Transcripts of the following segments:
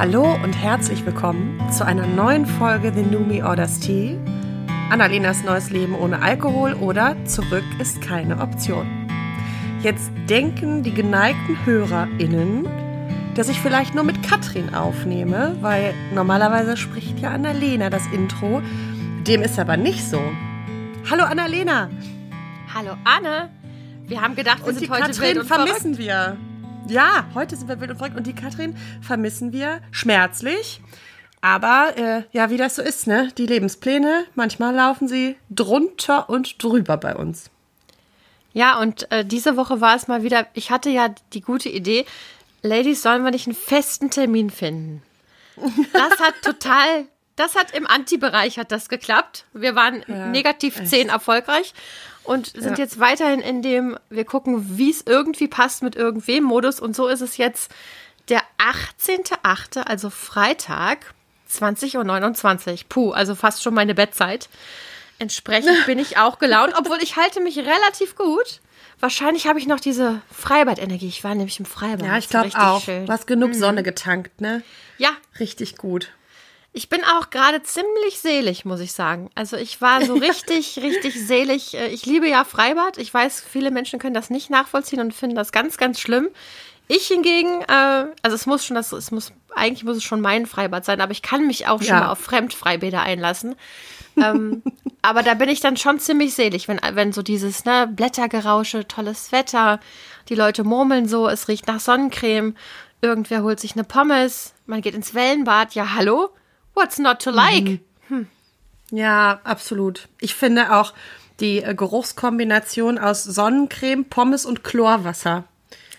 Hallo und herzlich willkommen zu einer neuen Folge The Numi Orders Tea. Annalenas neues Leben ohne Alkohol oder Zurück ist keine Option. Jetzt denken die geneigten HörerInnen, dass ich vielleicht nur mit Katrin aufnehme, weil normalerweise spricht ja Annalena das Intro. Dem ist aber nicht so. Hallo Annalena. Hallo Anne. Wir haben gedacht, wir Und sind die heute Katrin wild und vermissen wir. Ja, heute sind wir wild und verrückt und die Katrin vermissen wir schmerzlich. Aber äh, ja, wie das so ist, ne? Die Lebenspläne, manchmal laufen sie drunter und drüber bei uns. Ja, und äh, diese Woche war es mal wieder, ich hatte ja die gute Idee, Ladies, sollen wir nicht einen festen Termin finden? Das hat total, das hat im Anti-Bereich hat das geklappt. Wir waren negativ echt. 10 erfolgreich und sind Ja. jetzt weiterhin in dem, wir gucken, wie es irgendwie passt mit irgendwem Modus. Und so ist es jetzt der 18.8., also Freitag, 20.29 Uhr. Puh, also fast schon meine Bettzeit. Entsprechend bin ich auch gelaunt, obwohl ich halte mich relativ gut. Wahrscheinlich habe ich noch diese Freibad-Energie. Ich war nämlich im Freibad. Ja, ich glaube auch. schön. Du hast genug Sonne getankt, ne? Ja, Richtig gut. Ich bin auch gerade ziemlich selig, muss ich sagen. Also ich war so richtig, richtig selig. Äh, Ich liebe ja Freibad. Ich weiß, viele Menschen können das nicht nachvollziehen und finden das ganz, ganz schlimm. Ich hingegen, äh, also es muss schon, das, es muss, eigentlich muss es schon mein Freibad sein, aber ich kann mich auch schon Ja. mal auf Fremdfreibäder einlassen. ähm, aber da bin ich dann schon ziemlich selig, wenn, wenn so dieses ne, Blättergerausche, tolles Wetter, die Leute murmeln so, es riecht nach Sonnencreme, irgendwer holt sich eine Pommes, man geht ins Wellenbad, ja hallo, what's not to like? Ja, absolut. Ich finde auch die äh, Geruchskombination aus Sonnencreme, Pommes und Chlorwasser.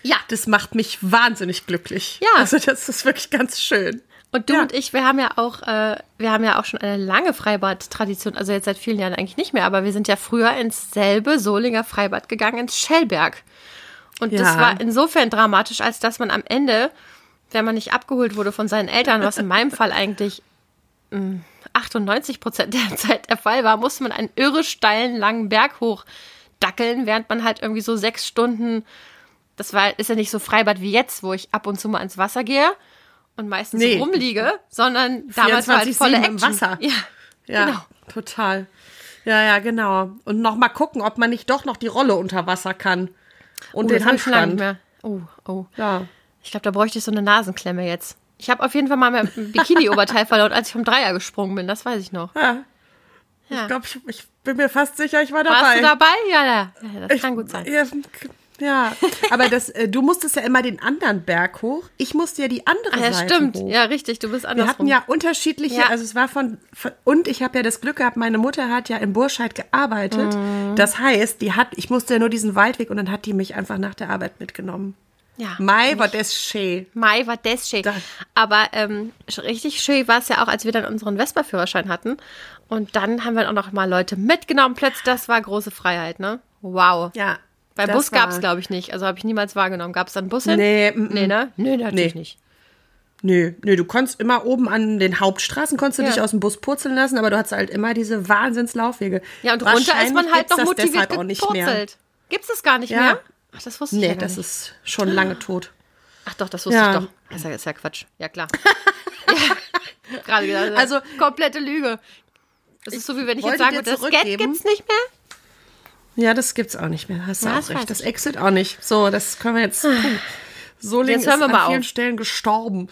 Ja, Das macht mich wahnsinnig glücklich. Ja. Also das ist wirklich ganz schön. und du Ja. und ich, wir haben ja auch, äh, wir haben ja auch schon eine lange Freibad-Tradition, also jetzt seit vielen Jahren eigentlich nicht mehr, aber wir sind ja früher ins selbe Solinger Freibad gegangen, ins Schellberg. Und das Ja. war insofern dramatisch, als dass man am Ende, wenn man nicht abgeholt wurde von seinen Eltern, was in meinem Fall eigentlich 98 Prozent der Zeit der Fall war, musste man einen irre steilen, langen Berg hoch dackeln, während man halt irgendwie so sechs Stunden, das war, ist ja nicht so Freibad wie jetzt, wo ich ab und zu mal ins Wasser gehe und meistens Nee. rumliege, sondern damals war halt 24/7 volle im Action. Wasser. Ja, Ja, Genau. total. Ja, ja, genau. Und noch mal gucken, ob man nicht doch noch die Rolle unter Wasser kann. Und oh, den Handstand. Oh, oh. Ja. Ich glaube, da bräuchte ich so eine Nasenklemme jetzt. Ich habe auf jeden Fall mal mein Bikini-Oberteil verloren, als ich vom Dreier gesprungen bin. Das weiß ich noch. ja. Ja. Ich glaube, ich, ich bin mir fast sicher, ich war dabei. Warst du dabei? Ja, ja. ja das kann gut sein. Ja, ja. aber das, äh, du musstest ja immer den anderen Berg hoch. Ich musste ja die andere Ah, ja, Seite stimmt. hoch. Ja, richtig. Du bist Wir andersrum. hatten ja unterschiedliche, Ja. also es war von, von und ich habe ja das Glück gehabt, meine Mutter hat ja in Burscheid gearbeitet. Mhm. Das heißt, die hat, ich musste ja nur diesen Waldweg und dann hat die mich einfach nach der Arbeit mitgenommen. Ja. Mai war das schön. Mai war das schön. Da- Aber ähm, richtig schön war es ja auch, als wir dann unseren Vespa-Führerschein hatten. Und dann haben wir auch noch mal Leute mitgenommen. Plötzlich, das war große Freiheit, ne? Wow. Ja. Beim das Bus gab es, glaube ich, nicht. Also habe ich niemals wahrgenommen. Gab es dann Busse? Nee, Nee, ne? Nee, natürlich Nee. nicht. Nö, nö, du konntest immer oben an den Hauptstraßen konntest du Ja. dich aus dem Bus purzeln lassen, aber du hattest halt immer diese Wahnsinnslaufwege. Ja, und runter ist man halt noch gibt's motiviert auch nicht mehr. gepurzelt. Gibt es das gar nicht Ja. mehr? Ach, das wusste ich Nee, ja gar das nicht. ist schon lange tot. Ach doch, das wusste Ja. ich doch. Das ist ja, Quatsch. Ja, klar. ja, gerade gedacht. Also- komplette Lüge. Das ist so, wie wenn ich jetzt sagen würde, das Geld gibt's nicht mehr. Ja, das gibt's auch nicht mehr. Hast du Ja, auch recht. Das ich. Exit auch nicht. So, das können wir jetzt. Puh. Solingen Jetzt hören wir ist mal an vielen auf. Stellen gestorben.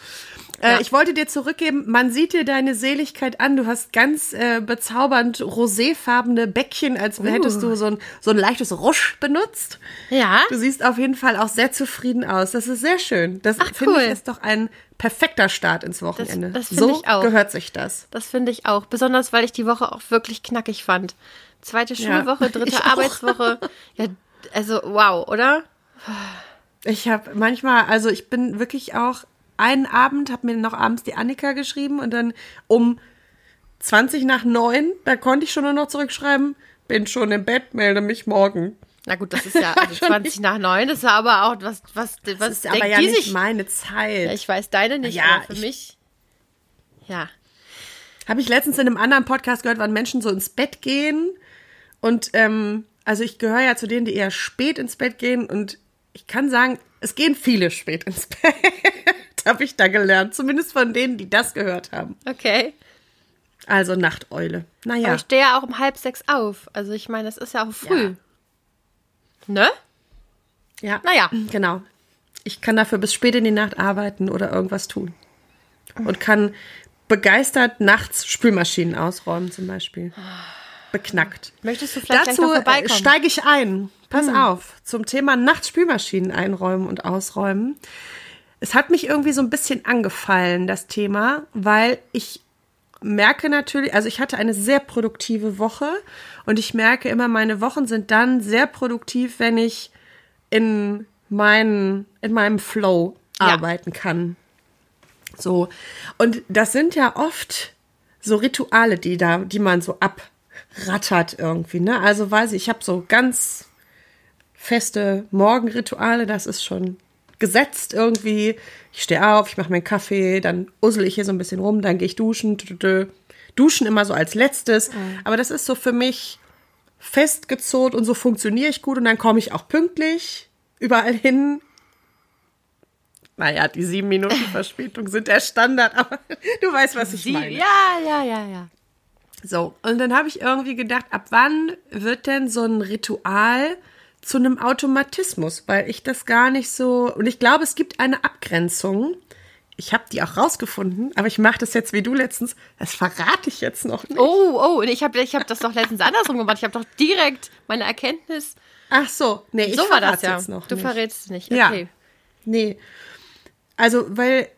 Äh, ich wollte dir zurückgeben, man sieht dir deine Seligkeit an. Du hast ganz äh, bezaubernd roséfarbene Bäckchen, als Uh. hättest du so ein, so ein leichtes Rusch benutzt. Ja. Du siehst auf jeden Fall auch sehr zufrieden aus. Das ist sehr schön. Das finde cool. ich ist doch ein perfekter Start ins Wochenende. das finde so ich auch. gehört sich das. Das finde ich auch. Besonders, weil ich die Woche auch wirklich knackig fand. Zweite Ja, Schulwoche, ich dritte. Arbeitswoche. Ja, also wow, oder? Ich habe manchmal, also ich bin wirklich auch einen Abend, habe mir noch abends die Annika geschrieben und dann um 20 nach 9, da konnte ich schon nur noch zurückschreiben, bin schon im Bett, melde mich morgen. Na gut, das ist ja also Schon 20 nach 9. Das ist aber auch, was, was, was Das ist denkt aber ja die nicht sich? meine Zeit. Ja, ich weiß deine nicht, Ja, aber für ich- mich. Ja. Habe ich letztens in einem anderen Podcast gehört, wann Menschen so ins Bett gehen. Und ähm, also ich gehöre ja zu denen, die eher spät ins Bett gehen. Und ich kann sagen, es gehen viele spät ins Bett. habe ich da gelernt. Zumindest von denen, die das gehört haben. Okay. Also Nachteule. Naja. Aber ich stehe ja auch um halb sechs auf. Also ich meine, es ist ja auch früh. Ja. Ne? Ja. Naja. Genau. Ich kann dafür bis spät in die Nacht arbeiten oder irgendwas tun. Und kann begeistert nachts Spülmaschinen ausräumen, zum Beispiel. Beknackt. Möchtest du vielleicht Dazu äh, steige ich ein. Pass auf. Zum Thema nachts Spülmaschinen einräumen und ausräumen. Es hat mich irgendwie so ein bisschen angefallen, das Thema, weil ich merke natürlich, also ich hatte eine sehr produktive Woche und ich merke immer, meine Wochen sind dann sehr produktiv, wenn ich in, meinen, in meinem Flow Ja. arbeiten kann. So. Und das sind ja oft so Rituale, die da, die man so abrattert irgendwie, ne? Also weiß ich, ich habe so ganz feste Morgenrituale, das ist schon gesetzt irgendwie. Ich stehe auf, ich mache meinen Kaffee, dann ussel ich hier so ein bisschen rum, dann gehe ich duschen. Duschen immer so als letztes. Aber das ist so für mich festgezurrt und so funktioniere ich gut und dann komme ich auch pünktlich überall hin. Naja, die sieben Minuten Verspätung sind der Standard, aber du weißt, was ich Sie, meine. ja, ja, ja, ja. So, und dann habe ich irgendwie gedacht, ab wann wird denn so ein Ritual zu einem Automatismus? Weil ich das gar nicht so. Und ich glaube, es gibt eine Abgrenzung. Ich habe die auch rausgefunden, aber ich mache das jetzt wie du letztens. Das verrate ich jetzt noch nicht. Oh, oh, und ich habe ich hab das doch letztens andersrum gemacht. Ich habe doch direkt meine Erkenntnis. Ach so, nee, ich so war das verrate ja. jetzt noch du nicht. verrätst es nicht. Ja. Okay. Nee. Also, weil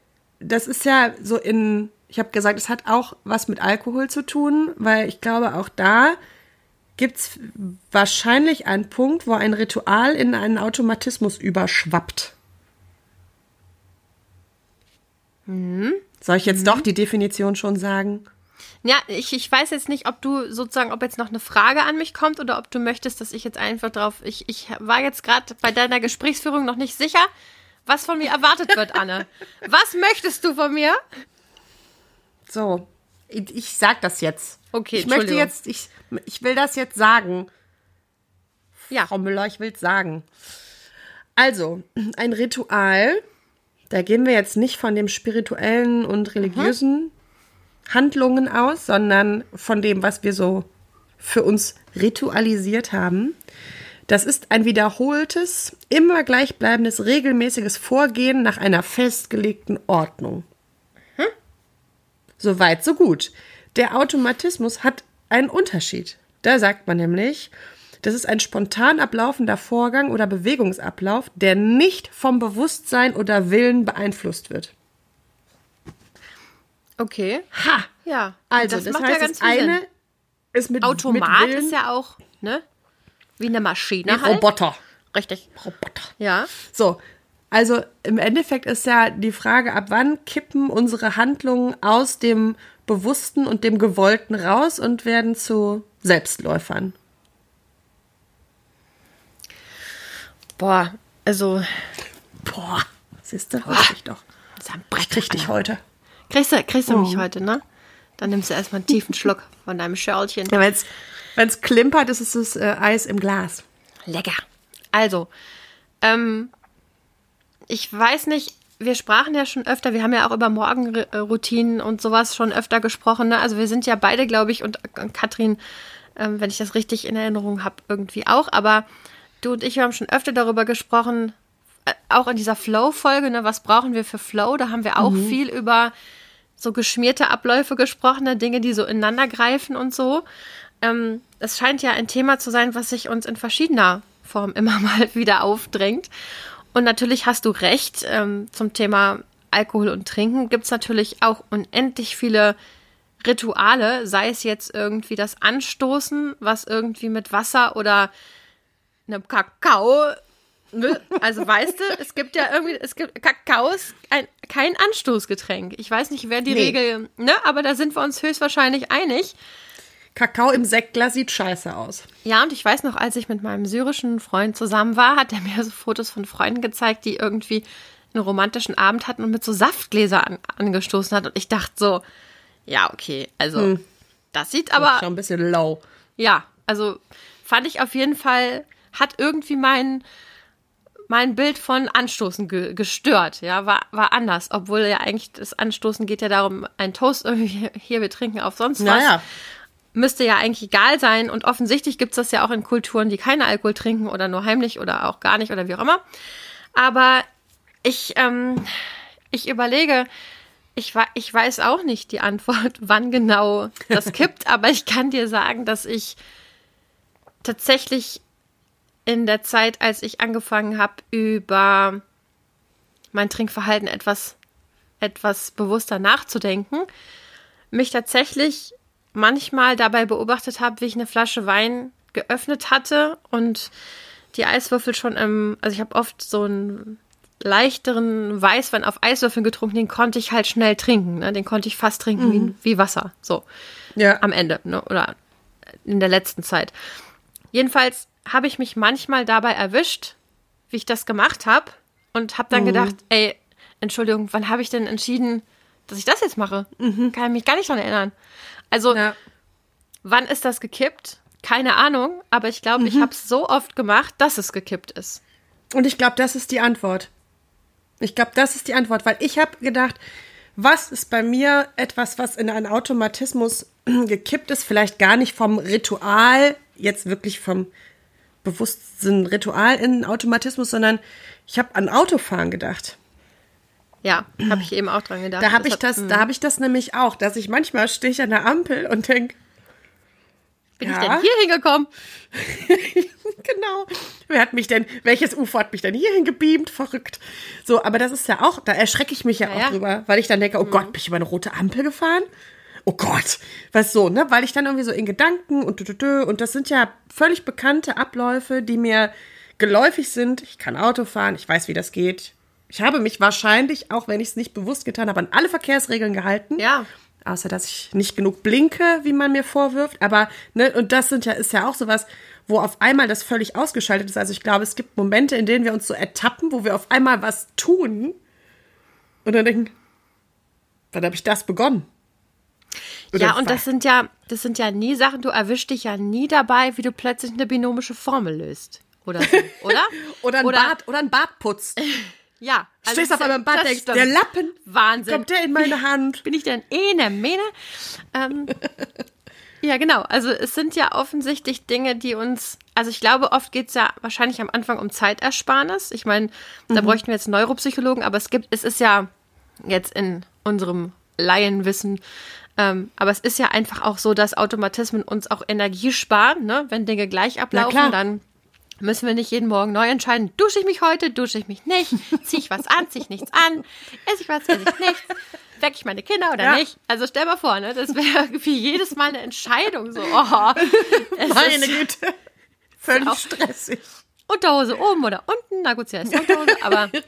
das ist ja so in, ich habe gesagt, es hat auch was mit Alkohol zu tun, weil ich glaube, auch da gibt's wahrscheinlich einen Punkt, wo ein Ritual in einen Automatismus überschwappt. Soll ich jetzt doch die Definition schon sagen? Ja, ich, ich weiß jetzt nicht, ob du sozusagen, ob jetzt noch eine Frage an mich kommt oder ob du möchtest, dass ich jetzt einfach drauf. Ich, ich war jetzt gerade bei deiner Gesprächsführung noch nicht sicher, was von mir erwartet wird, Anne. Was möchtest du von mir? So, ich, ich sag das jetzt. Okay, ich möchte jetzt, ich, ich will das jetzt sagen. Ja. Frau Müller, ich will's sagen. Also, ein Ritual, da gehen wir jetzt nicht von dem spirituellen und religiösen Handlungen aus, sondern von dem, was wir so für uns ritualisiert haben. Das ist ein wiederholtes, immer gleichbleibendes, regelmäßiges Vorgehen nach einer festgelegten Ordnung. So weit, so gut. Der Automatismus hat einen Unterschied. Da sagt man nämlich, das ist ein spontan ablaufender Vorgang oder Bewegungsablauf, der nicht vom Bewusstsein oder Willen beeinflusst wird. Okay. Ha! Ja. Also, das, das, macht heißt, ja ganz das eine Sinn. ist mit Automat mit ist ja auch, ne? Wie eine Maschine wie halt. Roboter. Richtig. Roboter. Ja. So, also im Endeffekt ist ja die Frage, ab wann kippen unsere Handlungen aus dem Bewussten und dem Gewollten raus und werden zu Selbstläufern. Boah, also, Boah, siehst du, weiß ich doch. das ist ein Ich Brett. krieg dich heute. Kriegst du, kriegst du Oh. mich heute, ne? Dann nimmst du erstmal einen tiefen Schluck von deinem Schörlchen. Ja, wenn's, wenn's klimpert, ist es das äh, Eis im Glas. Lecker. Also, ähm, ich weiß nicht, wir sprachen ja schon öfter, wir haben ja auch über Morgenroutinen und sowas schon öfter gesprochen. Ne? Also wir sind ja beide, glaube ich, und, und Katrin, ähm, wenn ich das richtig in Erinnerung habe, irgendwie auch. Aber du und ich wir haben schon öfter darüber gesprochen, äh, auch in dieser Flow-Folge, ne? was brauchen wir für Flow? Da haben wir auch viel über so geschmierte Abläufe gesprochen, ne? Dinge, die so ineinander greifen und so. Ähm, es scheint ja ein Thema zu sein, was sich uns in verschiedener Form immer mal wieder aufdrängt. Und natürlich hast du recht, ähm, zum Thema Alkohol und Trinken gibt es natürlich auch unendlich viele Rituale, sei es jetzt irgendwie das Anstoßen, was irgendwie mit Wasser oder einem Kakao, ne? also weißt du, es gibt ja irgendwie, es gibt Kakao ist ein, kein Anstoßgetränk. Ich weiß nicht, wer die Nee. Regel, ne, aber da sind wir uns höchstwahrscheinlich einig. Kakao im Sektglas sieht scheiße aus. Ja, und ich weiß noch, als ich mit meinem syrischen Freund zusammen war, hat er mir so Fotos von Freunden gezeigt, die irgendwie einen romantischen Abend hatten und mit so Saftgläser an, angestoßen hat. Und ich dachte so, ja, okay, also das sieht aber, Schon ein bisschen low. ja, also fand ich auf jeden Fall, hat irgendwie mein, mein Bild von Anstoßen ge gestört, ja, war, war anders. Obwohl ja eigentlich das Anstoßen geht ja darum, ein Toast irgendwie, hier, wir trinken auf sonst was. Naja. Müsste ja eigentlich egal sein. Und offensichtlich gibt's das ja auch in Kulturen, die keine Alkohol trinken oder nur heimlich oder auch gar nicht oder wie auch immer. Aber ich, ähm, ich überlege, ich, ich weiß auch nicht die Antwort, wann genau das kippt, aber ich kann dir sagen, dass ich tatsächlich in der Zeit, als ich angefangen habe, über mein Trinkverhalten etwas, etwas bewusster nachzudenken, mich tatsächlich manchmal dabei beobachtet habe, wie ich eine Flasche Wein geöffnet hatte und die Eiswürfel schon im, also ich habe oft so einen leichteren Weißwein auf Eiswürfeln getrunken, den konnte ich halt schnell trinken, ne? den konnte ich fast trinken mhm. wie, wie Wasser, so ja. am Ende ne? oder in der letzten Zeit. Jedenfalls habe ich mich manchmal dabei erwischt, wie ich das gemacht habe und habe dann mhm. gedacht, ey, Entschuldigung, wann habe ich denn entschieden, dass ich das jetzt mache? Mhm. Kann mich gar nicht daran erinnern. Also, ja. wann ist das gekippt? Keine Ahnung, aber ich glaube, mhm. ich habe es so oft gemacht, dass es gekippt ist. Und ich glaube, das ist die Antwort. Ich glaube, das ist die Antwort, weil ich habe gedacht, was ist bei mir etwas, was in einen Automatismus gekippt ist, vielleicht gar nicht vom Ritual, jetzt wirklich vom Bewusstsein Ritual in Automatismus, sondern ich habe an Autofahren gedacht. Ja, habe ich eben auch dran gedacht. Da habe ich das, da habe ich das nämlich auch, dass ich manchmal stehe ich an der Ampel und denke, bin ja. ich denn hier hingekommen? genau. Wer hat mich denn, welches UFO hat mich denn hierhin gebeamt? Verrückt. So, aber das ist ja auch, da erschrecke ich mich ja, ja auch ja. drüber, weil ich dann denke, oh mhm. Gott, bin ich über eine rote Ampel gefahren? oh Gott, was so, ne? Weil ich dann irgendwie so in Gedanken und und das sind ja völlig bekannte Abläufe, die mir geläufig sind. Ich kann Auto fahren, ich weiß, wie das geht. Ich habe mich wahrscheinlich, auch wenn ich es nicht bewusst getan habe, an alle Verkehrsregeln gehalten. Ja. Außer dass ich nicht genug blinke, wie man mir vorwirft. Aber, ne, und das sind ja, ist ja auch sowas, wo auf einmal das völlig ausgeschaltet ist. Also ich glaube, es gibt Momente, in denen wir uns so ertappen, wo wir auf einmal was tun und dann denken, wann habe ich das begonnen? Oder ja, und das sind ja, das sind ja nie Sachen, du erwischst dich ja nie dabei, wie du plötzlich eine binomische Formel löst. Oder so, oder? oder, ein oder, Bad, oder ein Badputz. ja. Also Stehst auf einmal Bad, denkst, der Lappen. Wahnsinn. Kommt der in meine Hand? Bin ich denn eh eine Mähne? Ähm, ja, genau. Also es sind ja offensichtlich Dinge, die uns, also ich glaube, oft geht es ja wahrscheinlich am Anfang um Zeitersparnis. Ich meine, da mhm. bräuchten wir jetzt Neuropsychologen, aber es gibt, es ist ja jetzt in unserem Laienwissen ähm, aber es ist ja einfach auch so, dass Automatismen uns auch Energie sparen. Ne? Wenn Dinge gleich ablaufen, dann müssen wir nicht jeden Morgen neu entscheiden, dusche ich mich heute, dusche ich mich nicht, ziehe ich was an, ziehe ich nichts an, esse ich was, esse ich nichts, wecke ich meine Kinder oder ja. nicht. Also stell mal vor, ne, das wäre irgendwie jedes Mal eine Entscheidung. So, oh, meine Güte, völlig stressig. Unterhose oben oder unten, na gut, sie heißt Unterhose, aber...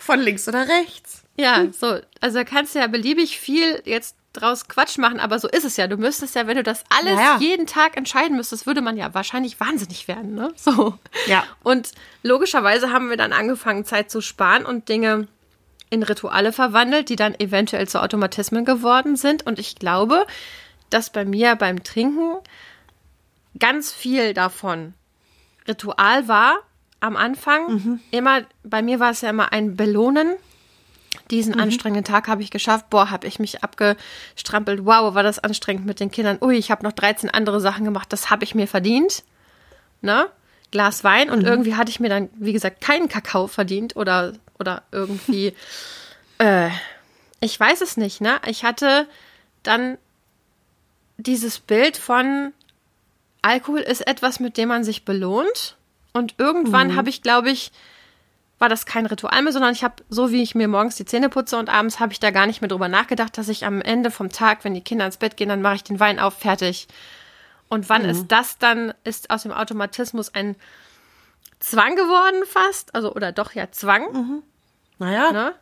Von links oder rechts. Ja, so, also kannst du ja beliebig viel jetzt draus Quatsch machen, aber so ist es ja. Du müsstest ja, wenn du das alles naja. jeden Tag entscheiden müsstest, würde man ja wahrscheinlich wahnsinnig werden, ne? So. Ja. Und logischerweise haben wir dann angefangen, Zeit zu sparen und Dinge in Rituale verwandelt, die dann eventuell zu Automatismen geworden sind. Und ich glaube, dass bei mir beim Trinken ganz viel davon Ritual war am Anfang. Mhm. Immer, bei mir war es ja immer ein Belohnen diesen mhm. anstrengenden Tag habe ich geschafft. Boah, habe ich mich abgestrampelt. Wow, war das anstrengend mit den Kindern. Ui, ich habe noch 13 andere Sachen gemacht. Das habe ich mir verdient. Ne? Glas Wein. Und mhm. irgendwie hatte ich mir dann, wie gesagt, keinen Kakao verdient oder, oder irgendwie. äh, ich weiß es nicht, ne? Ich hatte dann dieses Bild von Alkohol ist etwas, mit dem man sich belohnt. Und irgendwann mhm. habe ich, glaube ich, war das kein Ritual mehr, sondern ich habe, so wie ich mir morgens die Zähne putze und abends habe ich da gar nicht mehr drüber nachgedacht, dass ich am Ende vom Tag, wenn die Kinder ins Bett gehen, dann mache ich den Wein auf, fertig. Und wann mhm. ist das dann, ist aus dem Automatismus ein Zwang geworden fast, also oder doch ja Zwang. Mhm. Naja. Ne?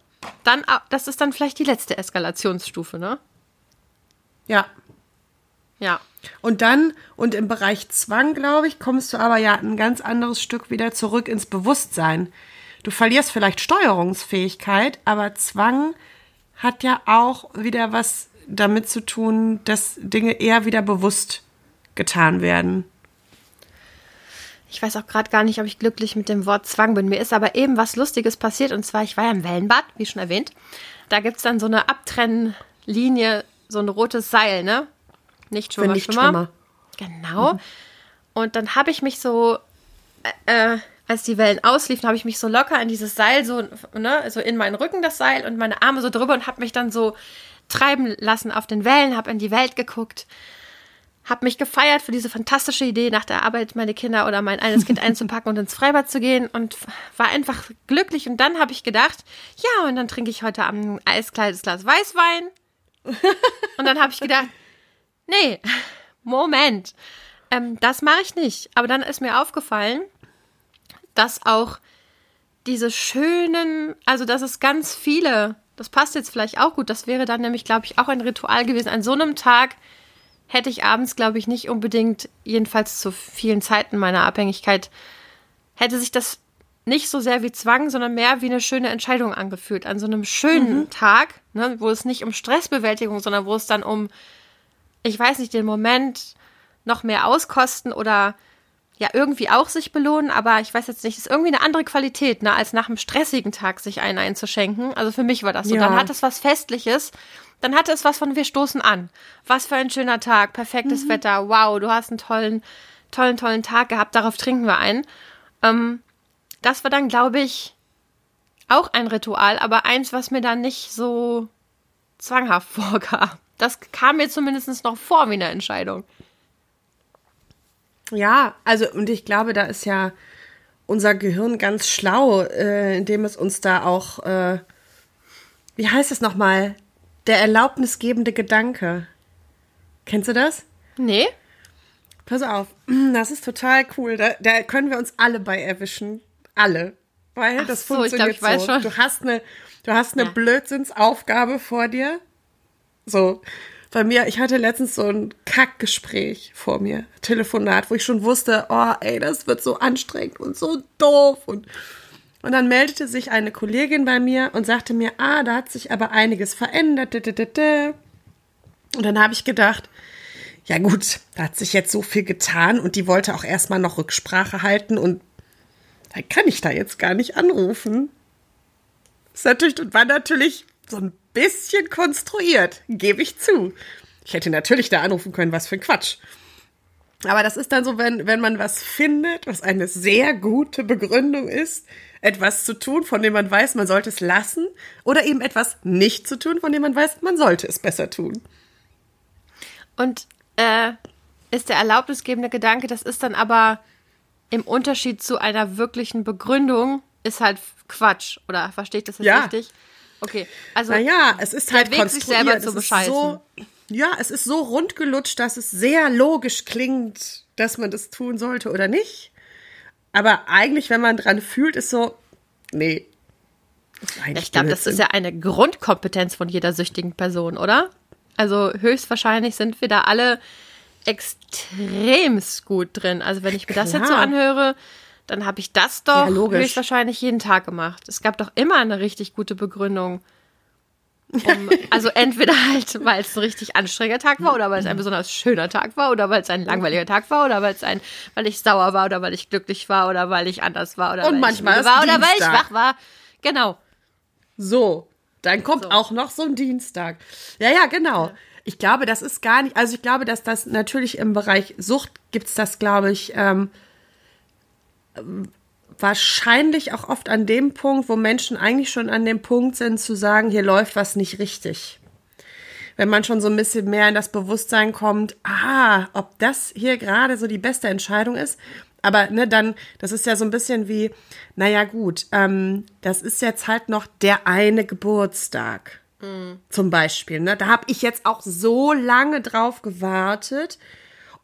Dann, das ist dann vielleicht die letzte Eskalationsstufe, ne? Ja. Ja. Und dann, und im Bereich Zwang, glaube ich, kommst du aber ja ein ganz anderes Stück wieder zurück ins Bewusstsein. Du verlierst vielleicht Steuerungsfähigkeit, aber Zwang hat ja auch wieder was damit zu tun, dass Dinge eher wieder bewusst getan werden. ich weiß auch gerade gar nicht, ob ich glücklich mit dem Wort Zwang bin. Mir ist aber eben was Lustiges passiert und zwar, ich war ja im Wellenbad, wie schon erwähnt. Da gibt es dann so eine Abtrennlinie, so ein rotes Seil, ne? Nicht Schwimmer, nicht Schwimmer. Genau. Mhm. Und dann habe ich mich so, äh, äh, als die Wellen ausliefen, habe ich mich so locker in dieses Seil, so, ne, so in meinen Rücken das Seil und meine Arme so drüber und habe mich dann so treiben lassen auf den Wellen, habe in die Welt geguckt habe mich gefeiert für diese fantastische Idee, nach der Arbeit meine Kinder oder mein eines Kind einzupacken und ins Freibad zu gehen und war einfach glücklich. Und dann habe ich gedacht, ja, und dann trinke ich heute Abend ein eiskaltes Glas Weißwein. und dann habe ich gedacht, nee, Moment, ähm, das mache ich nicht. Aber dann ist mir aufgefallen, dass auch diese schönen, also dass es ganz viele, das passt jetzt vielleicht auch gut, das wäre dann nämlich, glaube ich, auch ein Ritual gewesen, an so einem Tag hätte ich abends, glaube ich, nicht unbedingt, jedenfalls zu vielen Zeiten meiner Abhängigkeit, hätte sich das nicht so sehr wie Zwang, sondern mehr wie eine schöne Entscheidung angefühlt. An so einem schönen mhm. Tag, ne, wo es nicht um Stressbewältigung, sondern wo es dann um, ich weiß nicht, den Moment noch mehr auskosten oder ja irgendwie auch sich belohnen, aber ich weiß jetzt nicht, ist irgendwie eine andere Qualität, ne, als nach einem stressigen Tag sich einen einzuschenken. Also für mich war das so. Ja. Dann hat es was Festliches dann hatte es was von wir stoßen an. Was für ein schöner Tag, perfektes mhm. Wetter, wow, du hast einen tollen, tollen, tollen Tag gehabt, darauf trinken wir ein. Ähm, das war dann, glaube ich, auch ein Ritual, aber eins, was mir dann nicht so zwanghaft vorkam. Das kam mir zumindest noch vor wie eine Entscheidung. Ja, also und ich glaube, da ist ja unser Gehirn ganz schlau, äh, indem es uns da auch, äh, wie heißt es nochmal, der erlaubnisgebende Gedanke. Kennst du das? Nee. Pass auf, das ist total cool. Da, da können wir uns alle bei erwischen. Alle. Weil Ach das so, funktioniert ich glaub, ich so. Weiß schon. Du hast eine, du hast eine ja. Blödsinnsaufgabe vor dir. So. Bei mir, ich hatte letztens so ein Kackgespräch vor mir, Telefonat, wo ich schon wusste, oh, ey, das wird so anstrengend und so doof und und dann meldete sich eine Kollegin bei mir und sagte mir, ah, da hat sich aber einiges verändert. Und dann habe ich gedacht, ja gut, da hat sich jetzt so viel getan und die wollte auch erstmal noch Rücksprache halten und dann kann ich da jetzt gar nicht anrufen. Das ist natürlich, war natürlich so ein bisschen konstruiert, gebe ich zu. Ich hätte natürlich da anrufen können, was für ein Quatsch. Aber das ist dann so, wenn, wenn man was findet, was eine sehr gute Begründung ist, etwas zu tun, von dem man weiß, man sollte es lassen, oder eben etwas nicht zu tun, von dem man weiß, man sollte es besser tun. Und äh, ist der erlaubnisgebende Gedanke, das ist dann aber im Unterschied zu einer wirklichen Begründung, ist halt Quatsch, oder verstehe ich das jetzt ja. richtig? Okay, also. Naja, es ist halt Weg, sich selber zu bescheißen. So, ja, es ist so rundgelutscht, dass es sehr logisch klingt, dass man das tun sollte oder nicht. Aber eigentlich, wenn man dran fühlt, ist so, nee. Ich glaube, das ist ja eine Grundkompetenz von jeder süchtigen Person, oder? Also höchstwahrscheinlich sind wir da alle extremst gut drin. Also wenn ich mir Klar. das jetzt so anhöre, dann habe ich das doch ja, höchstwahrscheinlich jeden Tag gemacht. Es gab doch immer eine richtig gute Begründung. Um, also entweder halt, weil es ein richtig anstrengender Tag war oder weil es ein besonders schöner Tag war oder weil es ein langweiliger Tag war oder weil es ein, weil ich sauer war oder weil ich glücklich war oder weil ich anders war oder Und weil manchmal ich war oder weil ich wach war. Genau. So, dann kommt so. auch noch so ein Dienstag. Ja, ja, genau. Ich glaube, das ist gar nicht, also ich glaube, dass das natürlich im Bereich Sucht gibt's das, glaube ich, ähm, wahrscheinlich auch oft an dem Punkt, wo Menschen eigentlich schon an dem Punkt sind, zu sagen, hier läuft was nicht richtig. Wenn man schon so ein bisschen mehr in das Bewusstsein kommt, ah, ob das hier gerade so die beste Entscheidung ist. Aber ne, dann, das ist ja so ein bisschen wie, naja gut, ähm, das ist jetzt halt noch der eine Geburtstag. Mhm. Zum Beispiel. Ne? Da habe ich jetzt auch so lange drauf gewartet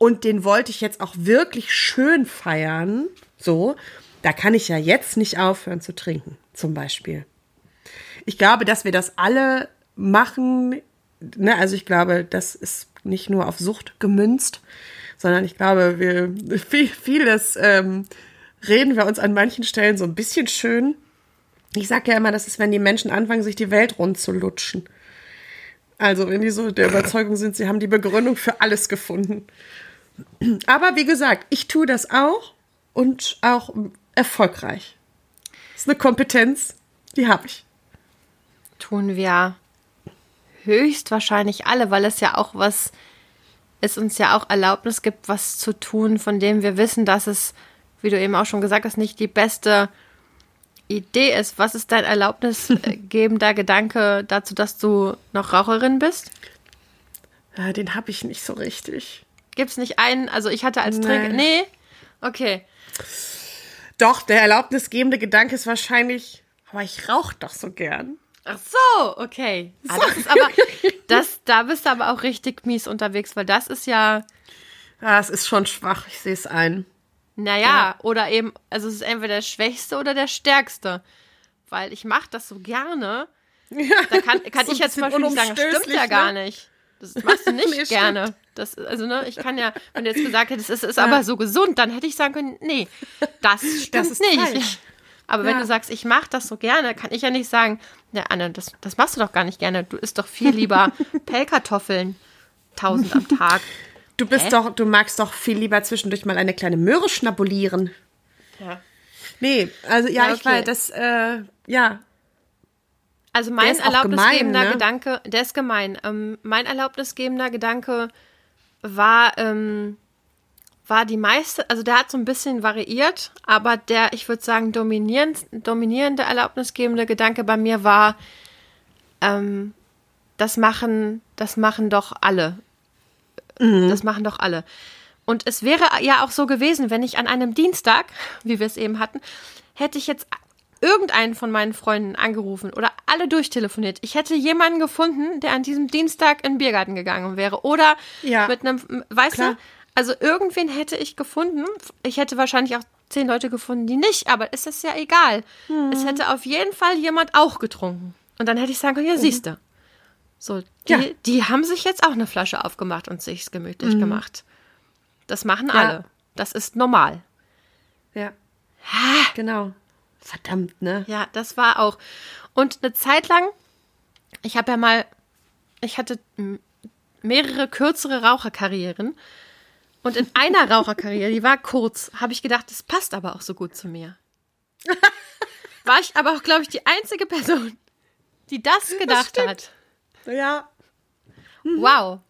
und den wollte ich jetzt auch wirklich schön feiern. So da kann ich ja jetzt nicht aufhören zu trinken, zum Beispiel. Ich glaube, dass wir das alle machen. Ne? Also ich glaube, das ist nicht nur auf Sucht gemünzt, sondern ich glaube, wir viel, vieles ähm, reden wir uns an manchen Stellen so ein bisschen schön. Ich sage ja immer, das ist, wenn die Menschen anfangen, sich die Welt rund zu lutschen. Also wenn die so der Überzeugung sind, sie haben die Begründung für alles gefunden. Aber wie gesagt, ich tue das auch und auch erfolgreich. Das ist eine Kompetenz, die habe ich. Tun wir höchstwahrscheinlich alle, weil es ja auch was, es uns ja auch Erlaubnis gibt, was zu tun, von dem wir wissen, dass es, wie du eben auch schon gesagt hast, nicht die beste Idee ist. Was ist dein erlaubnisgebender Gedanke dazu, dass du noch Raucherin bist? Ja, den habe ich nicht so richtig. Gibt es nicht einen? Also ich hatte als Trick. Nee. Okay. Doch, der erlaubnisgebende Gedanke ist wahrscheinlich, aber ich rauche doch so gern. Ach so, okay. Ah, das ist aber, das, da bist du aber auch richtig mies unterwegs, weil das ist ja. Ja, es ist schon schwach, ich sehe es ein. Naja, ja. oder eben, also es ist entweder der Schwächste oder der Stärkste. Weil ich mache das so gerne. Ja, da kann, kann ich jetzt zum Beispiel nicht sagen, das stimmt ja ne? gar nicht. Das machst du nicht nee, gerne. Das, also, ne, ich kann ja, wenn du jetzt gesagt hättest, es ist ja. aber so gesund, dann hätte ich sagen können, nee, das stimmt das nicht. Falsch. Aber ja. wenn du sagst, ich mache das so gerne, kann ich ja nicht sagen, ja, Anne, das, das machst du doch gar nicht gerne. Du isst doch viel lieber Pellkartoffeln, tausend am Tag. Du bist Hä? doch, du magst doch viel lieber zwischendurch mal eine kleine Möhre schnabulieren. Ja. Nee, also ja, ja okay. ich weiß, das, äh, ja. Also mein erlaubnisgebender gemein, ne? Gedanke, der ist gemein. Ähm, mein erlaubnisgebender Gedanke war, ähm, war die meiste, also der hat so ein bisschen variiert, aber der, ich würde sagen, dominierend, dominierende erlaubnisgebende Gedanke bei mir war, ähm, das machen, das machen doch alle. Mhm. Das machen doch alle. Und es wäre ja auch so gewesen, wenn ich an einem Dienstag, wie wir es eben hatten, hätte ich jetzt irgendeinen von meinen Freunden angerufen oder alle durchtelefoniert. Ich hätte jemanden gefunden, der an diesem Dienstag in den Biergarten gegangen wäre. Oder ja, mit einem, weißt klar. du, also irgendwen hätte ich gefunden. Ich hätte wahrscheinlich auch zehn Leute gefunden, die nicht, aber es ist ja egal. Mhm. Es hätte auf jeden Fall jemand auch getrunken. Und dann hätte ich sagen können, ja, mhm. siehst du. So, die, ja. die haben sich jetzt auch eine Flasche aufgemacht und sich's gemütlich mhm. gemacht. Das machen ja. alle. Das ist normal. Ja. Ha. Genau. Verdammt, ne? Ja, das war auch. Und eine Zeit lang, ich habe ja mal, ich hatte mehrere kürzere Raucherkarrieren. Und in einer Raucherkarriere, die war kurz, habe ich gedacht, das passt aber auch so gut zu mir. War ich aber auch, glaube ich, die einzige Person, die das gedacht das hat. Ja. Mhm. Wow.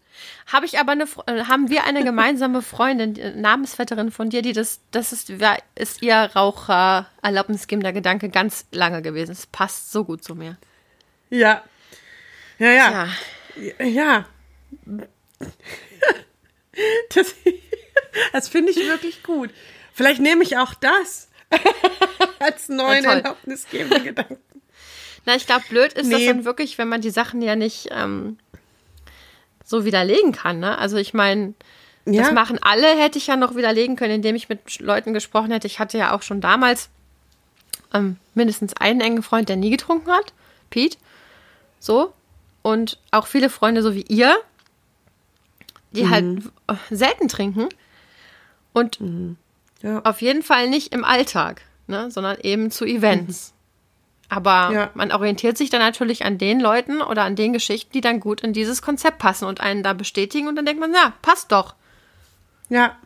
Habe ich aber eine, äh, haben wir eine gemeinsame Freundin, Namensvetterin von dir, die das, das ist, ist ihr Raucher erlaubnisgebender Gedanke ganz lange gewesen. Es passt so gut zu mir. Ja. Ja, ja. Ja. ja. Das, das finde ich wirklich gut. Vielleicht nehme ich auch das als neuen ja, erlaubnisgebenden Gedanken. Na, ich glaube, blöd ist nee. das dann wirklich, wenn man die Sachen ja nicht ähm, so widerlegen kann. Ne? Also ich meine, ja. das machen alle, hätte ich ja noch widerlegen können, indem ich mit Leuten gesprochen hätte. Ich hatte ja auch schon damals ähm, mindestens einen engen Freund, der nie getrunken hat, Pete. So. Und auch viele Freunde, so wie ihr, die halt mhm. halt selten trinken. Und mhm. ja. auf jeden Fall nicht im Alltag, ne, sondern eben zu Events. Mhm. Aber ja. man orientiert sich dann natürlich an den Leuten oder an den Geschichten, die dann gut in dieses Konzept passen und einen da bestätigen und dann denkt man, ja, passt doch. Ja.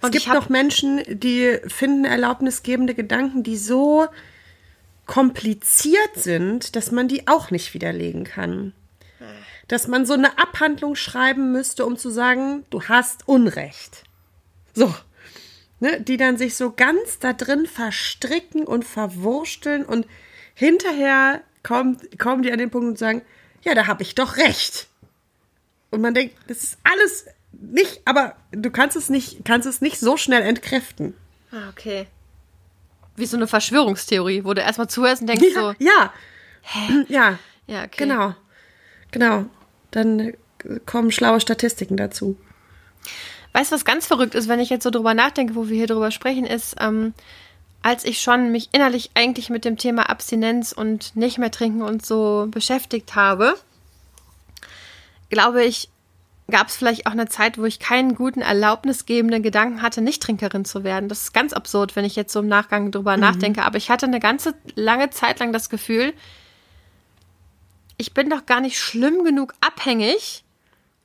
Und es gibt noch Menschen, die finden erlaubnisgebende Gedanken, die so kompliziert sind, dass man die auch nicht widerlegen kann. Dass man so eine Abhandlung schreiben müsste, um zu sagen, du hast Unrecht. So. Ne, die dann sich so ganz da drin verstricken und verwursteln und hinterher kommen, kommen die an den Punkt und sagen, ja, da habe ich doch recht. Und man denkt, das ist alles nicht, aber du kannst es nicht, kannst es nicht so schnell entkräften. Ah, okay. Wie so eine Verschwörungstheorie, wo du erstmal zuhörst und denkst ja, so. Ja. Hä? Ja. Ja, okay. Genau. Genau. Dann kommen schlaue Statistiken dazu. Weißt du, was ganz verrückt ist, wenn ich jetzt so drüber nachdenke, wo wir hier drüber sprechen, ist, ähm, als ich schon mich innerlich eigentlich mit dem Thema Abstinenz und nicht mehr trinken und so beschäftigt habe, glaube ich, gab es vielleicht auch eine Zeit, wo ich keinen guten, erlaubnisgebenden Gedanken hatte, nicht Trinkerin zu werden. Das ist ganz absurd, wenn ich jetzt so im Nachgang drüber mhm. nachdenke. Aber ich hatte eine ganze lange Zeit lang das Gefühl, ich bin doch gar nicht schlimm genug abhängig,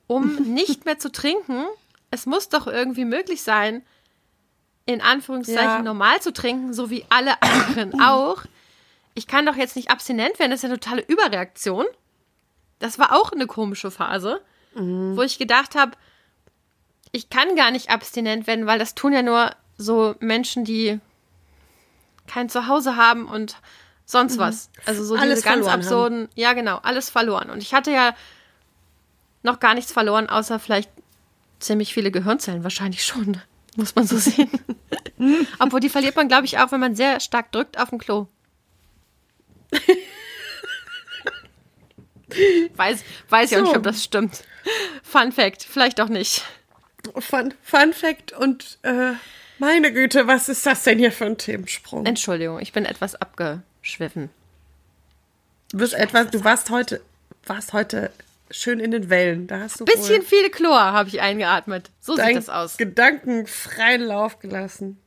um nicht mehr zu trinken. Es muss doch irgendwie möglich sein, in Anführungszeichen Ja. normal zu trinken, so wie alle anderen auch. Ich kann doch jetzt nicht abstinent werden, das ist ja eine totale Überreaktion. Das war auch eine komische Phase, wo ich gedacht habe, ich kann gar nicht abstinent werden, weil das tun ja nur so Menschen, die kein Zuhause haben und sonst was. Also so Alles diese ganz absurden, ja genau, alles verloren. Und ich hatte ja noch gar nichts verloren, außer vielleicht ziemlich viele Gehirnzellen, wahrscheinlich schon, muss man so sehen. Obwohl die verliert man, glaube ich, auch, wenn man sehr stark drückt auf dem Klo. weiß, weiß ich auch So. nicht, ob das stimmt. Fun Fact, vielleicht auch nicht. Fun, Fun Fact und äh, meine Güte, was ist das denn hier für ein Themensprung? Entschuldigung, ich bin etwas abgeschwiffen. Du bist etwas, du warst heute, warst heute schön in den Wellen. Da hast du Bisschen viel Chlor habe ich eingeatmet. So sieht das aus. Gedanken freien Lauf gelassen.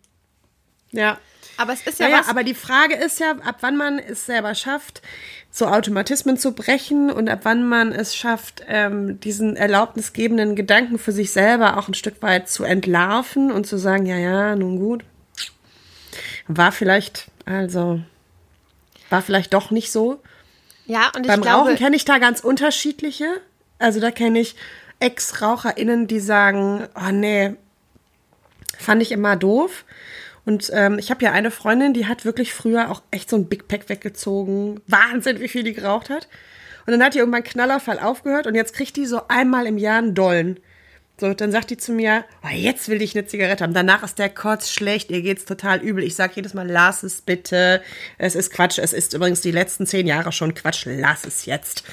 Ja. Aber es ist ja, Ja, ja, was. aber die Frage ist ja, ab wann man es selber schafft, so Automatismen zu brechen und ab wann man es schafft, ähm, diesen erlaubnisgebenden Gedanken für sich selber auch ein Stück weit zu entlarven und zu sagen, ja, ja, nun gut. War vielleicht, also, war vielleicht doch nicht so. Ja, und ich Beim glaube, Rauchen kenne ich da ganz unterschiedliche. Also da kenne ich Ex-RaucherInnen, die sagen, oh nee, fand ich immer doof. Und ähm, ich habe ja eine Freundin, die hat wirklich früher auch echt so ein Big Pack weggezogen. Wahnsinn, wie viel die geraucht hat. Und dann hat die irgendwann Knallerfall aufgehört und jetzt kriegt die so einmal im Jahr einen Dollen. So, dann sagt die zu mir, oh, jetzt will ich eine Zigarette haben. Danach ist der Kotz schlecht, ihr geht's total übel. Ich sag jedes Mal, lass es bitte. Es ist Quatsch. Es ist übrigens die letzten zehn Jahre schon Quatsch. Lass es jetzt.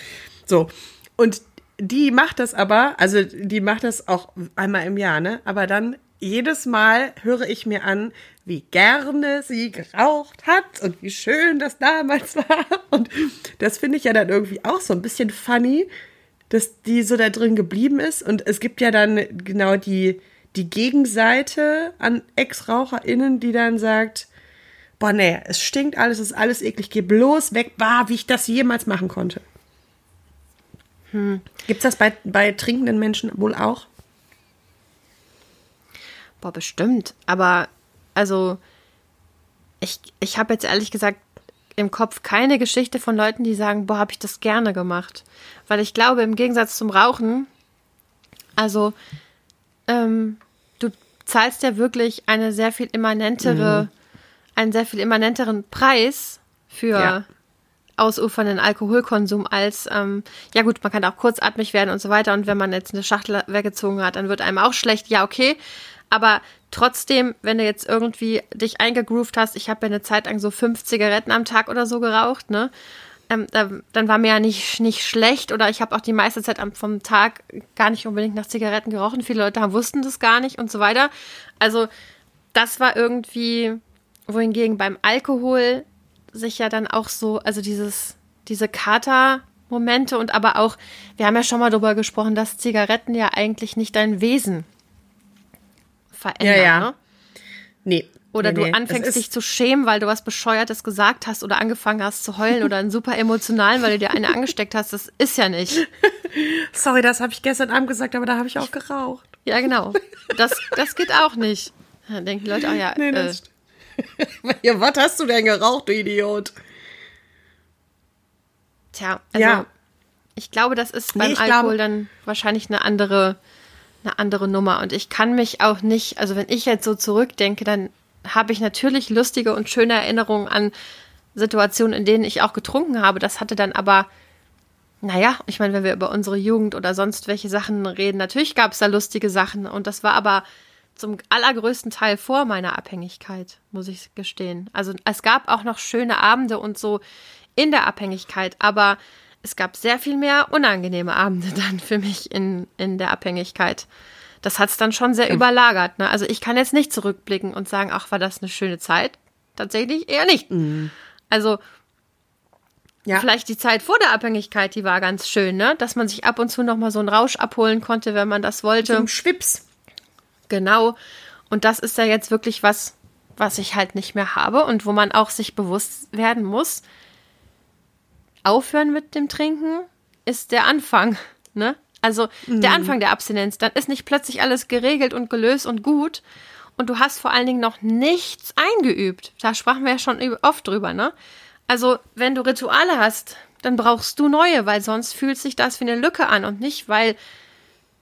So. Und die macht das aber, also die macht das auch einmal im Jahr, ne? Aber dann jedes Mal höre ich mir an, wie gerne sie geraucht hat und wie schön das damals war. Und das finde ich ja dann irgendwie auch so ein bisschen funny, dass die so da drin geblieben ist. Und es gibt ja dann genau die, die Gegenseite an Ex-RaucherInnen, die dann sagt, boah, nee, es stinkt alles, es ist alles eklig, geh bloß weg, bah, wie ich das jemals machen konnte. Gibt's das bei, bei trinkenden Menschen wohl auch? Boah, bestimmt. Aber, also, ich, ich habe jetzt ehrlich gesagt im Kopf keine Geschichte von Leuten, die sagen, boah, habe ich das gerne gemacht. Weil ich glaube, im Gegensatz zum Rauchen, also, ähm, du zahlst ja wirklich eine sehr viel immanentere, einen sehr viel immanenteren Preis für Ja. ausufernden Alkoholkonsum als, ähm, ja gut, man kann auch kurzatmig werden und so weiter. Und wenn man jetzt eine Schachtel weggezogen hat, dann wird einem auch schlecht. Ja, okay. Aber trotzdem, wenn du jetzt irgendwie dich eingegroovt hast, ich habe ja eine Zeit lang so fünf Zigaretten am Tag oder so geraucht, ne? Ähm, da, dann war mir ja nicht, nicht schlecht oder ich habe auch die meiste Zeit vom Tag gar nicht unbedingt nach Zigaretten gerochen. Viele Leute haben, wussten das gar nicht und so weiter. Also das war irgendwie, wohingegen beim Alkohol sich ja dann auch so, also dieses, diese Kater-Momente und aber auch, wir haben ja schon mal darüber gesprochen, dass Zigaretten ja eigentlich nicht dein Wesen verändern. Ja, ja. Ne? Nee. Oder nee, du nee. anfängst dich zu schämen, weil du was Bescheuertes gesagt hast oder angefangen hast zu heulen oder einen super emotionalen, weil du dir eine angesteckt hast. Das ist ja nicht. Sorry, das habe ich gestern Abend gesagt, aber da habe ich auch geraucht. Ja, genau. Das, das geht auch nicht. Dann denken die Leute auch, ja, Nee, äh, das ja, was hast du denn geraucht, du Idiot? Tja, also Ja. ich glaube, das ist Nee, beim ich Alkohol glaube- dann wahrscheinlich eine andere, eine andere Nummer. Und ich kann mich auch nicht, also wenn ich jetzt so zurückdenke, dann habe ich natürlich lustige und schöne Erinnerungen an Situationen, in denen ich auch getrunken habe. Das hatte dann aber, naja, ich meine, wenn wir über unsere Jugend oder sonst welche Sachen reden, natürlich gab es da lustige Sachen. Und das war aber zum allergrößten Teil vor meiner Abhängigkeit, muss ich gestehen. Also es gab auch noch schöne Abende und so in der Abhängigkeit, aber es gab sehr viel mehr unangenehme Abende dann für mich in, in der Abhängigkeit. Das hat es dann schon sehr überlagert. Ne? Also ich kann jetzt nicht zurückblicken und sagen, ach, war das eine schöne Zeit? Tatsächlich eher nicht. Also Ja. vielleicht die Zeit vor der Abhängigkeit, die war ganz schön, ne? Dass man sich ab und zu noch mal so einen Rausch abholen konnte, wenn man das wollte. Zum Schwips. Genau. Und das ist ja jetzt wirklich was, was ich halt nicht mehr habe und wo man auch sich bewusst werden muss. Aufhören mit dem Trinken ist der Anfang, ne? Also der Anfang der Abstinenz. Dann ist nicht plötzlich alles geregelt und gelöst und gut. und du hast vor allen Dingen noch nichts eingeübt. Da sprachen wir ja schon oft drüber, ne? Also, wenn du Rituale hast, dann brauchst du neue, weil sonst fühlt sich das wie eine Lücke an und nicht, weil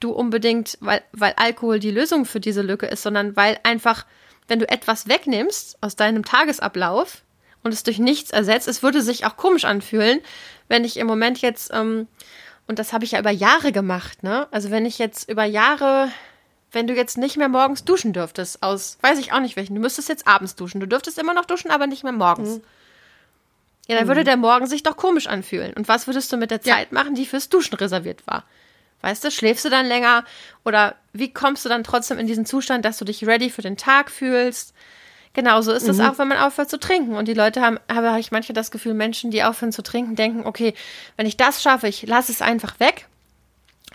du unbedingt, weil, weil Alkohol die Lösung für diese Lücke ist, sondern weil einfach, wenn du etwas wegnimmst aus deinem Tagesablauf und es durch nichts ersetzt, es würde sich auch komisch anfühlen, wenn ich im Moment jetzt, ähm, und das habe ich ja über Jahre gemacht, ne? Also wenn ich jetzt über Jahre, wenn du jetzt nicht mehr morgens duschen dürftest, aus, weiß ich auch nicht welchen, du müsstest jetzt abends duschen. Du dürftest immer noch duschen, aber nicht mehr morgens. Mhm. Ja, dann würde mhm. der Morgen sich doch komisch anfühlen. Und was würdest du mit der Zeit ja. machen, die fürs Duschen reserviert war? Weißt du, schläfst du dann länger? Oder wie kommst du dann trotzdem in diesen Zustand, dass du dich ready für den Tag fühlst? Genauso ist es mhm. auch, wenn man aufhört zu trinken. Und die Leute haben, habe ich manchmal das Gefühl, Menschen, die aufhören zu trinken, denken, okay, wenn ich das schaffe, ich lasse es einfach weg,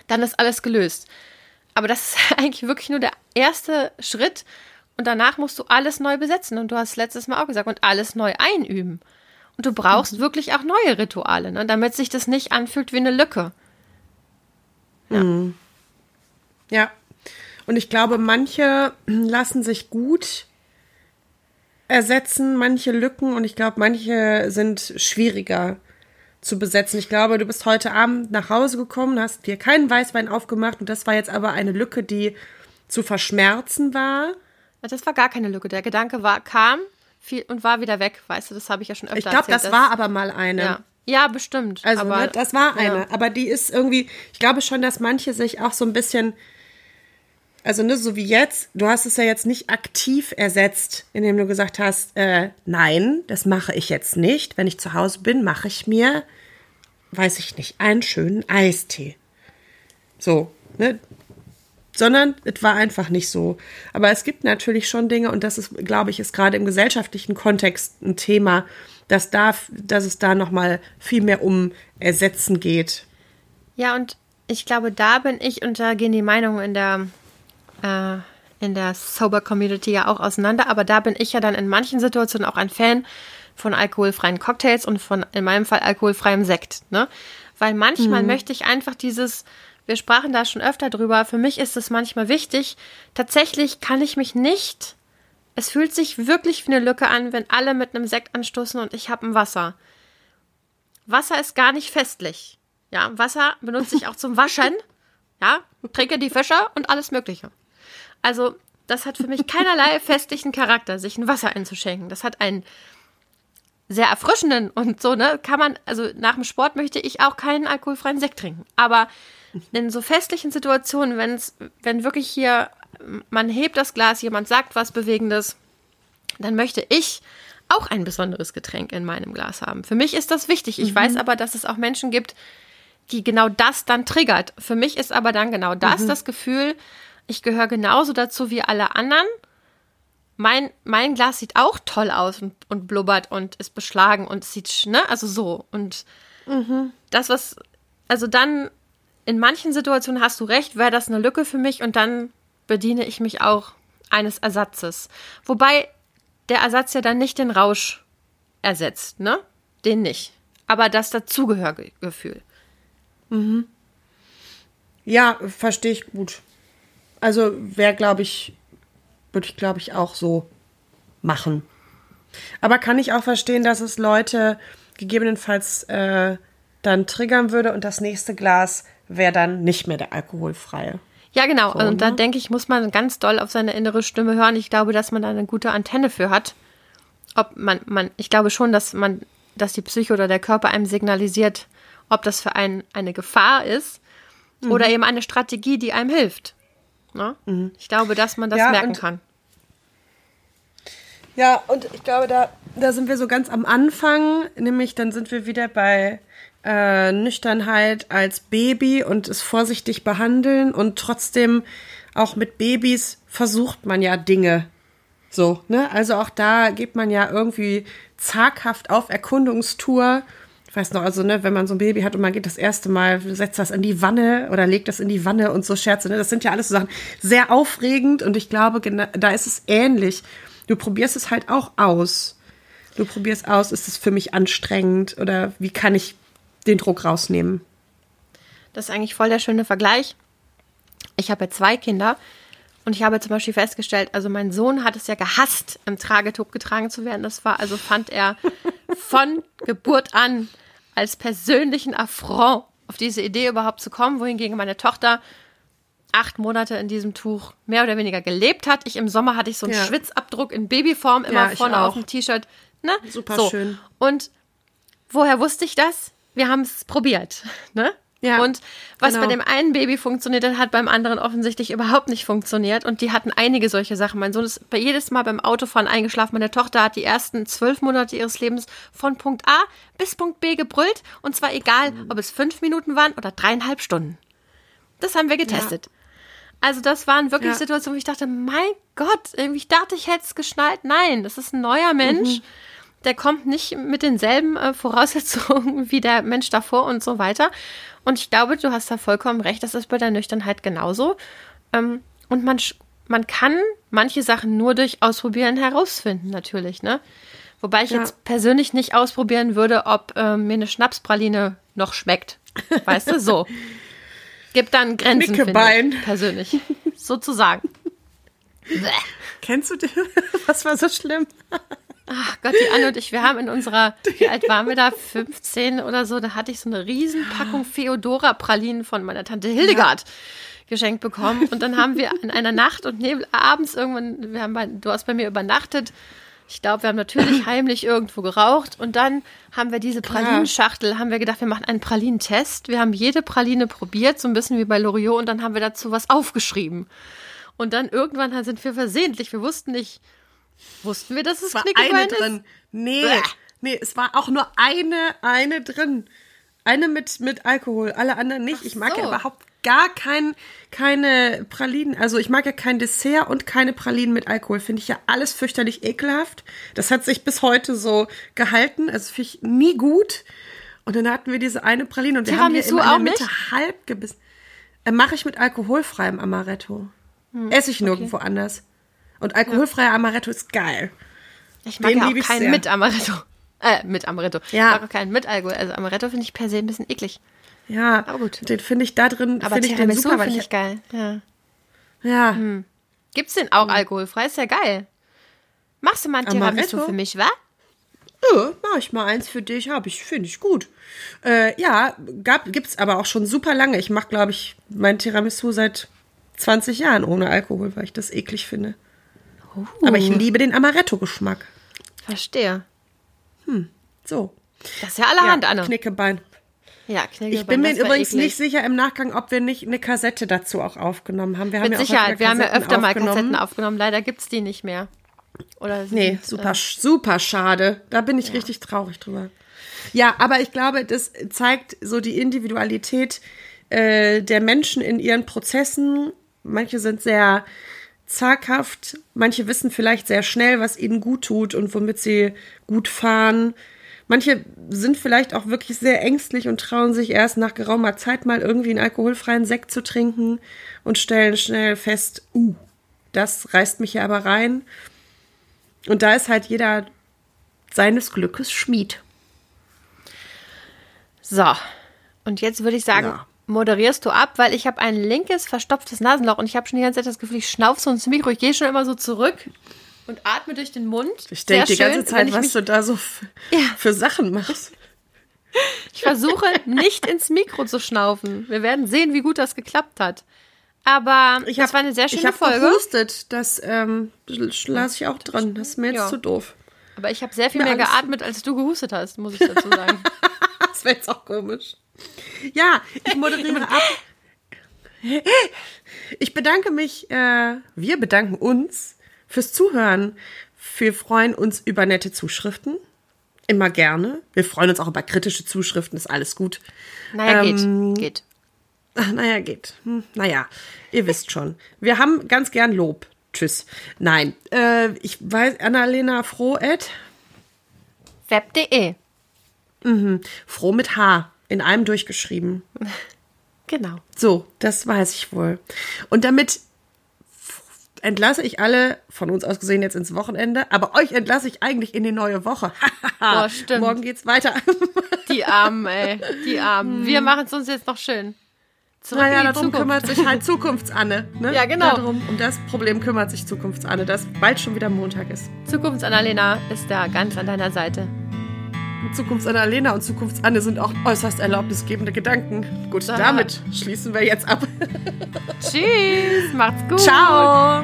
dann ist alles gelöst. Aber das ist eigentlich wirklich nur der erste Schritt. Und danach musst du alles neu besetzen. Und du hast letztes Mal auch gesagt, und alles neu einüben. Und du brauchst mhm. wirklich auch neue Rituale, ne, damit sich das nicht anfühlt wie eine Lücke. Ja. Mhm. ja. Und ich glaube, manche lassen sich gut ersetzen, manche Lücken und ich glaube, manche sind schwieriger zu besetzen. Ich glaube, du bist heute Abend nach Hause gekommen, hast dir keinen Weißwein aufgemacht und das war jetzt aber eine Lücke, die zu verschmerzen war. Das war gar keine Lücke. Der Gedanke war, kam viel und war wieder weg. Weißt du, das habe ich ja schon öfter Ich glaube, das war aber mal eine. Ja. Ja, bestimmt. Also, aber, ne, das war eine. Ja. Aber die ist irgendwie, ich glaube schon, dass manche sich auch so ein bisschen, also ne, so wie jetzt, du hast es ja jetzt nicht aktiv ersetzt, indem du gesagt hast, äh, nein, das mache ich jetzt nicht. Wenn ich zu Hause bin, mache ich mir, weiß ich nicht, einen schönen Eistee. So, ne? Sondern es war einfach nicht so. Aber es gibt natürlich schon Dinge, und das ist, glaube ich, ist gerade im gesellschaftlichen Kontext ein Thema, dass, da, dass es da nochmal viel mehr um Ersetzen geht. Ja, und ich glaube, da bin ich und da gehen die Meinungen in der, äh, in der Sober Community ja auch auseinander, aber da bin ich ja dann in manchen Situationen auch ein Fan von alkoholfreien Cocktails und von, in meinem Fall, alkoholfreiem Sekt, ne? Weil manchmal mhm. möchte ich einfach dieses, wir sprachen da schon öfter drüber, für mich ist es manchmal wichtig, tatsächlich kann ich mich nicht es fühlt sich wirklich wie eine Lücke an, wenn alle mit einem Sekt anstoßen und ich habe ein Wasser. Wasser ist gar nicht festlich. Ja, Wasser benutze ich auch zum Waschen. Ja, trinke die Fische und alles Mögliche. Also, das hat für mich keinerlei festlichen Charakter, sich ein Wasser einzuschenken. Das hat einen sehr erfrischenden und so, ne? Kann man, also nach dem Sport möchte ich auch keinen alkoholfreien Sekt trinken. Aber in so festlichen Situationen, wenn's, wenn wirklich hier man hebt das Glas, jemand sagt was Bewegendes, dann möchte ich auch ein besonderes Getränk in meinem Glas haben. Für mich ist das wichtig. Ich mhm. weiß aber, dass es auch Menschen gibt, die genau das dann triggert. Für mich ist aber dann genau das mhm. das Gefühl, ich gehöre genauso dazu wie alle anderen. Mein, mein Glas sieht auch toll aus und, und blubbert und ist beschlagen und sieht, ne, also so. Und mhm. das, was, also dann in manchen Situationen hast du recht, wäre das eine Lücke für mich und dann bediene ich mich auch eines Ersatzes. Wobei der Ersatz ja dann nicht den Rausch ersetzt, ne? Den nicht. Aber das Dazugehörgefühl. Mhm. Ja, verstehe ich gut. Also wäre, glaube ich, würde ich, glaube ich, auch so machen. Aber kann ich auch verstehen, dass es Leute gegebenenfalls äh, dann triggern würde und das nächste Glas wäre dann nicht mehr der alkoholfreie. Ja, genau. So, und da ne? denke ich, muss man ganz doll auf seine innere Stimme hören. Ich glaube, dass man da eine gute Antenne für hat. Ob man, man, ich glaube schon, dass man, dass die Psyche oder der Körper einem signalisiert, ob das für einen eine Gefahr ist mhm. oder eben eine Strategie, die einem hilft. Ne? Mhm. Ich glaube, dass man das ja, merken kann. Ja, und ich glaube, da, da sind wir so ganz am Anfang, nämlich dann sind wir wieder bei äh, Nüchternheit als Baby und es vorsichtig behandeln und trotzdem auch mit Babys versucht man ja Dinge. So, ne? Also auch da geht man ja irgendwie zaghaft auf Erkundungstour. Weiß noch, also, ne, wenn man so ein Baby hat und man geht das erste Mal, setzt das in die Wanne oder legt das in die Wanne und so Scherze, ne? Das sind ja alles so Sachen sehr aufregend und ich glaube, da ist es ähnlich. Du probierst es halt auch aus. Du probierst aus, ist es für mich anstrengend oder wie kann ich den Druck rausnehmen. Das ist eigentlich voll der schöne Vergleich. Ich habe ja zwei Kinder Und ich habe zum Beispiel festgestellt, also mein Sohn hat es ja gehasst, im Tragetuch getragen zu werden. Das war, also fand er von Geburt an als persönlichen Affront auf diese Idee überhaupt zu kommen, wohingegen meine Tochter acht Monate in diesem Tuch mehr oder weniger gelebt hat. Ich im Sommer hatte ich so einen Ja. Schwitzabdruck in Babyform immer Ja, vorne auf dem T-Shirt. Ne? Super so. schön. Und woher wusste ich das? Wir haben es probiert. Ne? Ja, und was genau. bei dem einen Baby funktioniert hat, hat beim anderen offensichtlich überhaupt nicht funktioniert. Und die hatten einige solche Sachen. Mein Sohn ist bei jedes Mal beim Autofahren eingeschlafen. Meine Tochter hat die ersten zwölf Monate ihres Lebens von Punkt A bis Punkt B gebrüllt. Und zwar egal, Mhm. ob es fünf Minuten waren oder dreieinhalb Stunden. Das haben wir getestet. Also das waren wirklich Ja. Situationen, wo ich dachte, mein Gott, irgendwie ich dachte, ich hätte es geschnallt. Nein, das ist ein neuer Mensch. Der kommt nicht mit denselben äh, Voraussetzungen wie der Mensch davor und so weiter. Und ich glaube, du hast da vollkommen recht, das ist bei der Nüchternheit genauso. Ähm, und man, man kann manche Sachen nur durch Ausprobieren herausfinden, natürlich, ne? Wobei ich Ja. jetzt persönlich nicht ausprobieren würde, ob ähm, mir eine Schnapspraline noch schmeckt. Weißt du, so. Gibt dann Grenzen, finde Knickebein. ich, persönlich. Sozusagen. Kennst du den? Was war so schlimm? Ach Gott, die Anne und ich, wir haben in unserer, wie alt waren wir da? 15 oder so, da hatte ich so eine Riesenpackung Feodora-Pralinen von meiner Tante Hildegard geschenkt bekommen. Und dann haben wir in einer Nacht und Nebel abends irgendwann, wir haben bei, du hast bei mir übernachtet. Ich glaube, wir haben natürlich heimlich irgendwo geraucht und dann haben wir diese Pralinenschachtel, haben wir gedacht, wir machen einen Pralinentest. Wir haben jede Praline probiert, so ein bisschen wie bei Loriot und dann haben wir dazu was aufgeschrieben. Und dann irgendwann sind wir versehentlich, wir wussten nicht, wussten wir, dass es war Knickebein eine ist? drin. Nee, Bäh. nee, es war auch nur eine, eine drin. Eine mit, mit Alkohol, alle anderen nicht. Ach ich mag so. ja überhaupt gar kein, keine Pralinen. Also ich mag ja kein Dessert und keine Pralinen mit Alkohol. Finde ich ja alles fürchterlich ekelhaft. Das hat sich bis heute so gehalten. Also finde ich nie gut. Und dann hatten wir diese eine Praline und wir haben hier Tiramisu immer in der Mitte nicht? halb gebissen. Äh, Mache ich mit alkoholfreiem Amaretto. Hm, Esse ich nirgendwo anders. Und alkoholfreier Amaretto ist geil. Ich mag Den ja auch keinen sehr. mit Amaretto. Äh, mit Amaretto. Ja. Ich mag auch keinen mit Alkohol. Also Amaretto finde ich per se ein bisschen eklig. Ja, Aber gut. den finde ich da drin, Aber finde ich den Tiramisu super. finde ich geil. Ja. Ja, Gibt's den auch alkoholfrei? Ist ja geil. Machst du mal ein Tiramisu Amaretto? für mich, wa? ja, mach ich mal eins für dich, habe ich, finde ich gut. Äh, ja, gab, gibt's aber auch schon super lange. Ich mache, glaube ich, mein Tiramisu seit 20 Jahren ohne Alkohol, weil ich das eklig finde. Aber ich liebe den Amaretto-Geschmack. Verstehe. So. Das ist ja allerhand, ja, Anne. Knickebein. Ja, Knigge, Ich bin mir übrigens eklig. nicht sicher im Nachgang, ob wir nicht eine Kassette dazu auch aufgenommen haben. Wir haben Mit ja auch Sicherheit. Wir haben ja öfter mal. Kassetten aufgenommen. Leider gibt's die nicht mehr. Oder Nee, sind, super, äh, super schade. Da bin ich richtig traurig drüber. Ja, aber ich glaube, das zeigt so die Individualität äh, der Menschen in ihren Prozessen. Manche sind sehr zaghaft, manche wissen vielleicht sehr schnell, was ihnen gut tut und womit sie gut fahren. Manche sind vielleicht auch wirklich sehr ängstlich und trauen sich erst nach geraumer Zeit mal irgendwie einen alkoholfreien Sekt zu trinken und stellen schnell fest, uh, das reißt mich ja aber rein. Und da ist halt jeder seines Glückes Schmied. So. Und jetzt würde ich sagen, Ja. Moderierst du ab, weil ich habe ein linkes, verstopftes Nasenloch und ich habe schon die ganze Zeit das Gefühl, ich schnaufe so ins Mikro. Ich gehe schon immer so zurück und atme durch den Mund. Ich denke die ganze Zeit, ich was du da so Ja. für Sachen machst. Ich versuche nicht ins Mikro zu schnaufen. Wir werden sehen, wie gut das geklappt hat. Aber Ich das hab- war eine sehr Ich schöne habe Folge. gehustet, das ähm, lasse ich auch dran. Das ist mir jetzt Ja. zu doof. Aber ich habe sehr viel Mir mehr geatmet, als du gehustet hast, muss ich dazu sagen. Das wäre jetzt auch komisch. Ja, ich moderiere ab. Ich bedanke mich, äh, wir bedanken uns fürs Zuhören. Wir freuen uns über nette Zuschriften. Immer gerne. Wir freuen uns auch über kritische Zuschriften, ist alles gut. Naja, Ähm, geht. Geht. Ach, naja, geht. Hm, naja, ihr wisst schon. Wir haben ganz gern Lob. Tschüss. Nein, äh, ich weiß, Annalena Froh-Ed, Web.de. Froh mit H, in einem durchgeschrieben. Genau. So, das weiß ich wohl. Und damit entlasse ich alle, von uns aus gesehen jetzt ins Wochenende, aber euch entlasse ich eigentlich in die neue Woche. Boah, stimmt. Morgen geht's weiter. Die Armen, ey. Die Armen. Wir machen es uns jetzt noch schön. Zurück naja, darum Zukunft. kümmert sich halt Zukunftsanne. Ne? Ja, genau. Darum, um das Problem kümmert sich Zukunftsanne, dass bald schon wieder Montag ist. Zukunfts-Annalena ist da ganz an deiner Seite. Zukunftsanne-Lena und Zukunftsanne sind auch äußerst erlaubnisgebende Gedanken. Gut, Da. damit schließen wir jetzt ab. Tschüss, macht's gut. Ciao.